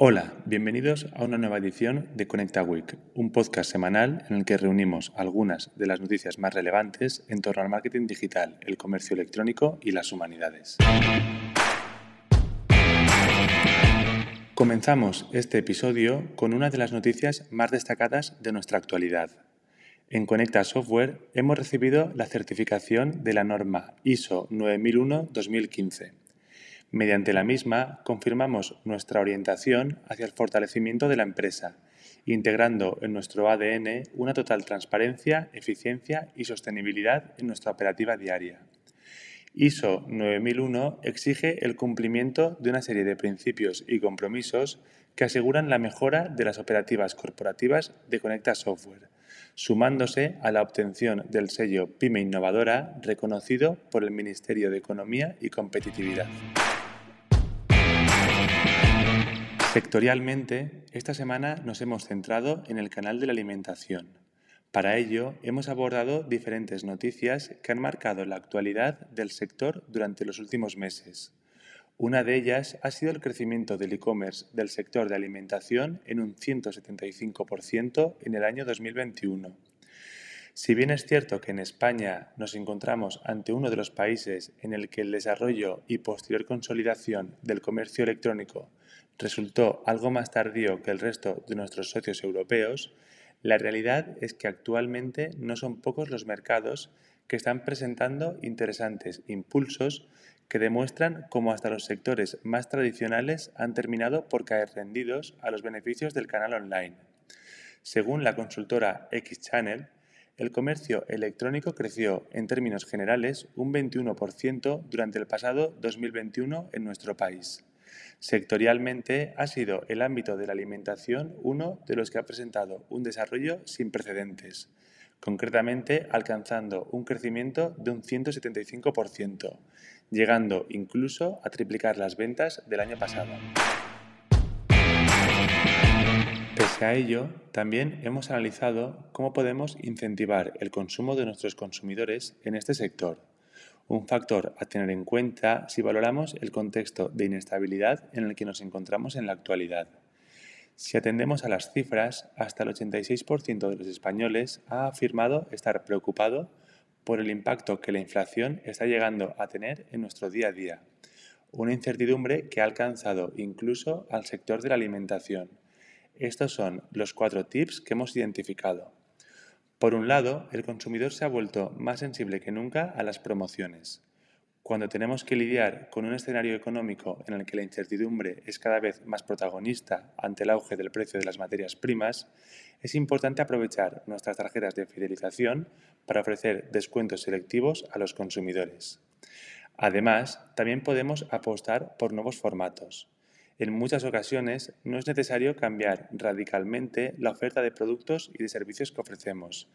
Hola, bienvenidos a una nueva edición de Conecta Week, un podcast semanal en el que reunimos algunas de las noticias más relevantes en torno al marketing digital, el comercio electrónico y las humanidades. Comenzamos este episodio con una de las noticias más destacadas de nuestra actualidad. En Conecta Software hemos recibido la certificación de la norma ISO 9001-2015 Mediante la misma, confirmamos nuestra orientación hacia el fortalecimiento de la empresa, integrando en nuestro ADN una total transparencia, eficiencia y sostenibilidad en nuestra operativa diaria. ISO 9001 exige el cumplimiento de una serie de principios y compromisos que aseguran la mejora de las operativas corporativas de Conecta Software, sumándose a la obtención del sello PyME Innovadora reconocido por el Ministerio de Economía y Competitividad. Sectorialmente, esta semana nos hemos centrado en el canal de la alimentación. Para ello, hemos abordado diferentes noticias que han marcado la actualidad del sector durante los últimos meses. Una de ellas ha sido el crecimiento del e-commerce del sector de alimentación en un 175% en el año 2021. Si bien es cierto que en España nos encontramos ante uno de los países en el que el desarrollo y posterior consolidación del comercio electrónico resultó algo más tardío que el resto de nuestros socios europeos, la realidad es que actualmente no son pocos los mercados que están presentando interesantes impulsos que demuestran cómo hasta los sectores más tradicionales han terminado por caer rendidos a los beneficios del canal online. Según la consultora X-Channel, el comercio electrónico creció en términos generales un 21% durante el pasado 2021 en nuestro país. Sectorialmente ha sido el ámbito de la alimentación uno de los que ha presentado un desarrollo sin precedentes, concretamente alcanzando un crecimiento de un 175%, llegando incluso a triplicar las ventas del año pasado. Pese a ello, también hemos analizado cómo podemos incentivar el consumo de nuestros consumidores en este sector un factor a tener en cuenta si valoramos el contexto de inestabilidad en el que nos encontramos en la actualidad. Si atendemos a las cifras, hasta el 86% de los españoles ha afirmado estar preocupado por el impacto que la inflación está llegando a tener en nuestro día a día, una incertidumbre que ha alcanzado incluso al sector de la alimentación. Estos son los cuatro tips que hemos identificado. Por un lado, el consumidor se ha vuelto más sensible que nunca a las promociones. Cuando tenemos que lidiar con un escenario económico en el que la incertidumbre es cada vez más protagonista ante el auge del precio de las materias primas, es importante aprovechar nuestras tarjetas de fidelización para ofrecer descuentos selectivos a los consumidores. Además, también podemos apostar por nuevos formatos. En muchas ocasiones no es necesario cambiar radicalmente la oferta de productos y de servicios que ofrecemos.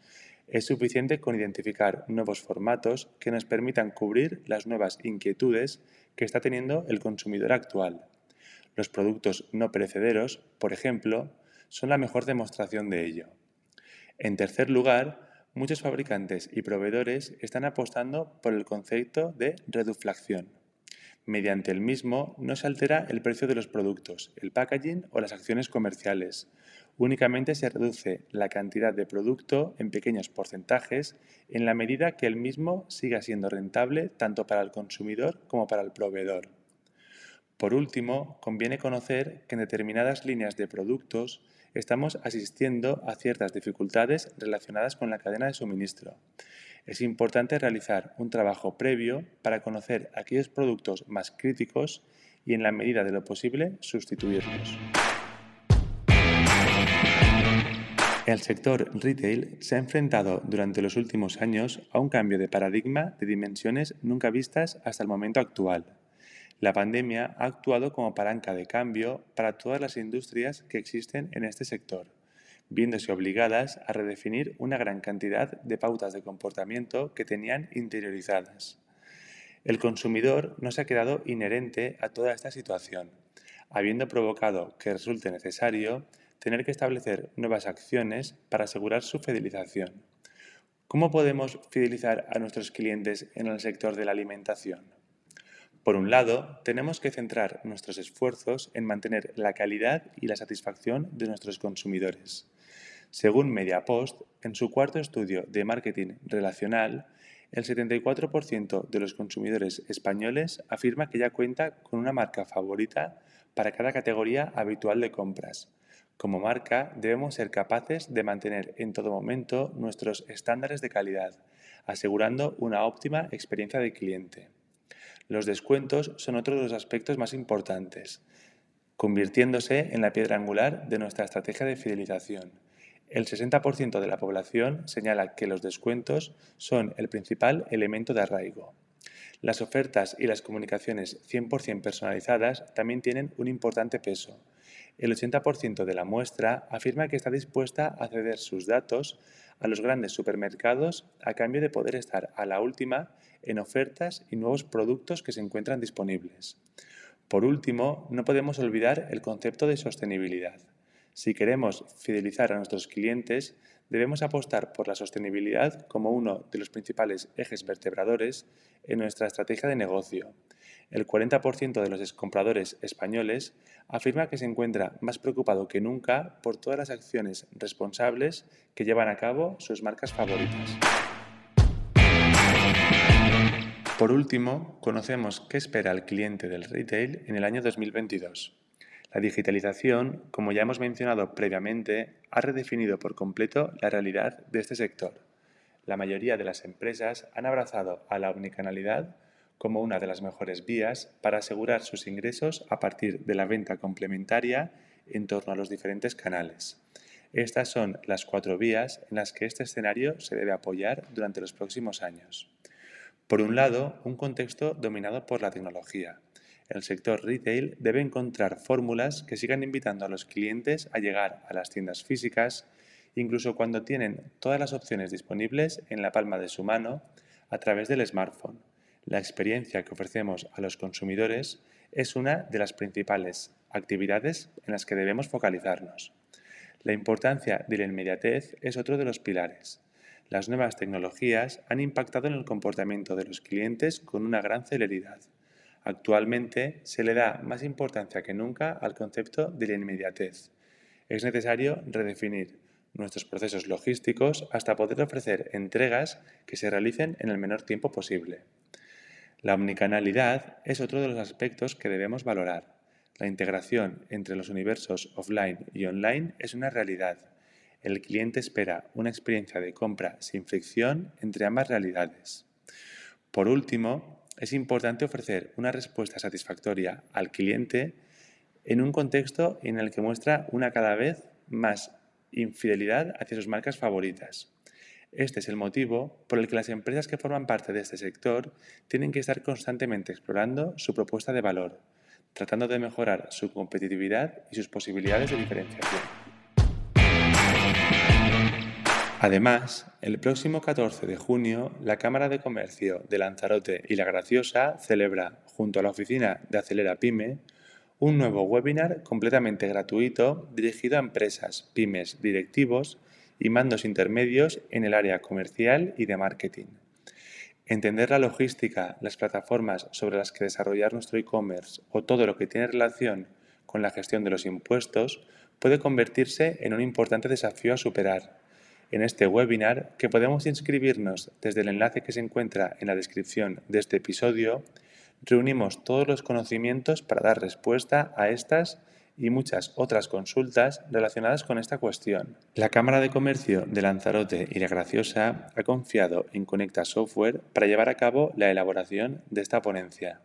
Es suficiente con identificar nuevos formatos que nos permitan cubrir las nuevas inquietudes que está teniendo el consumidor actual. Los productos no perecederos, por ejemplo, son la mejor demostración de ello. En tercer lugar, muchos fabricantes y proveedores están apostando por el concepto de reduflación Mediante el mismo no se altera el precio de los productos, el packaging o las acciones comerciales. Únicamente se reduce la cantidad de producto en pequeños porcentajes en la medida que el mismo siga siendo rentable tanto para el consumidor como para el proveedor. Por último, conviene conocer que en determinadas líneas de productos estamos asistiendo a ciertas dificultades relacionadas con la cadena de suministro es importante realizar un trabajo previo para conocer aquellos productos más críticos y en la medida de lo posible sustituirlos. El sector retail se ha enfrentado durante los últimos años a un cambio de paradigma de dimensiones nunca vistas hasta el momento actual. La pandemia ha actuado como palanca de cambio para todas las industrias que existen en este sector viéndose obligadas a redefinir una gran cantidad de pautas de comportamiento que tenían interiorizadas. El consumidor no se ha quedado inherente a toda esta situación, habiendo provocado que resulte necesario tener que establecer nuevas acciones para asegurar su fidelización. ¿Cómo podemos fidelizar a nuestros clientes en el sector de la alimentación? Por un lado, tenemos que centrar nuestros esfuerzos en mantener la calidad y la satisfacción de nuestros consumidores. Según Mediapost, en su cuarto estudio de marketing relacional, el 74% de los consumidores españoles afirma que ya cuenta con una marca favorita para cada categoría habitual de compras. Como marca debemos ser capaces de mantener en todo momento nuestros estándares de calidad, asegurando una óptima experiencia de cliente. Los descuentos son otro de los aspectos más importantes, convirtiéndose en la piedra angular de nuestra estrategia de fidelización. El 60% de la población señala que los descuentos son el principal elemento de arraigo. Las ofertas y las comunicaciones 100% personalizadas también tienen un importante peso. El 80% de la muestra afirma que está dispuesta a ceder sus datos a los grandes supermercados a cambio de poder estar a la última en ofertas y nuevos productos que se encuentran disponibles. Por último, no podemos olvidar el concepto de sostenibilidad. Si queremos fidelizar a nuestros clientes, debemos apostar por la sostenibilidad como uno de los principales ejes vertebradores en nuestra estrategia de negocio. El 40% de los compradores españoles afirma que se encuentra más preocupado que nunca por todas las acciones responsables que llevan a cabo sus marcas favoritas. Por último, conocemos qué espera el cliente del retail en el año 2022. La digitalización, como ya hemos mencionado previamente, ha redefinido por completo la realidad de este sector. La mayoría de las empresas han abrazado a la omnicanalidad como una de las mejores vías para asegurar sus ingresos a partir de la venta complementaria en torno a los diferentes canales. Estas son las cuatro vías en las que este escenario se debe apoyar durante los próximos años. Por un lado, un contexto dominado por la tecnología, el sector retail debe encontrar fórmulas que sigan invitando a los clientes a llegar a las tiendas físicas, incluso cuando tienen todas las opciones disponibles en la palma de su mano a través del smartphone. La experiencia que ofrecemos a los consumidores es una de las principales actividades en las que debemos focalizarnos. La importancia de la inmediatez es otro de los pilares. Las nuevas tecnologías han impactado en el comportamiento de los clientes con una gran celeridad. Actualmente se le da más importancia que nunca al concepto de la inmediatez. Es necesario redefinir nuestros procesos logísticos hasta poder ofrecer entregas que se realicen en el menor tiempo posible. La omnicanalidad es otro de los aspectos que debemos valorar. La integración entre los universos offline y online es una realidad. El cliente espera una experiencia de compra sin fricción entre ambas realidades. Por último, es importante ofrecer una respuesta satisfactoria al cliente en un contexto en el que muestra una cada vez más infidelidad hacia sus marcas favoritas. Este es el motivo por el que las empresas que forman parte de este sector tienen que estar constantemente explorando su propuesta de valor, tratando de mejorar su competitividad y sus posibilidades de diferenciación. Además, el próximo 14 de junio, la Cámara de Comercio de Lanzarote y La Graciosa celebra, junto a la oficina de Acelera Pyme, un nuevo webinar completamente gratuito dirigido a empresas, pymes, directivos y mandos intermedios en el área comercial y de marketing. Entender la logística, las plataformas sobre las que desarrollar nuestro e-commerce o todo lo que tiene relación con la gestión de los impuestos puede convertirse en un importante desafío a superar en este webinar que podemos inscribirnos desde el enlace que se encuentra en la descripción de este episodio, reunimos todos los conocimientos para dar respuesta a estas y muchas otras consultas relacionadas con esta cuestión. La Cámara de Comercio de Lanzarote y La Graciosa ha confiado en Conecta Software para llevar a cabo la elaboración de esta ponencia.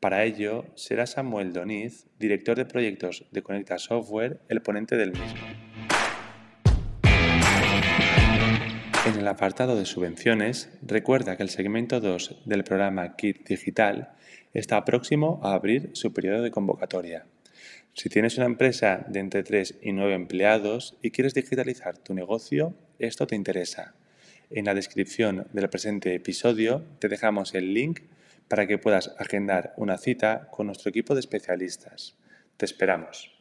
Para ello, será Samuel Doniz, director de proyectos de Conecta Software, el ponente del mismo. En el apartado de subvenciones, recuerda que el segmento 2 del programa Kit Digital está próximo a abrir su periodo de convocatoria. Si tienes una empresa de entre 3 y 9 empleados y quieres digitalizar tu negocio, esto te interesa. En la descripción del presente episodio te dejamos el link para que puedas agendar una cita con nuestro equipo de especialistas. Te esperamos.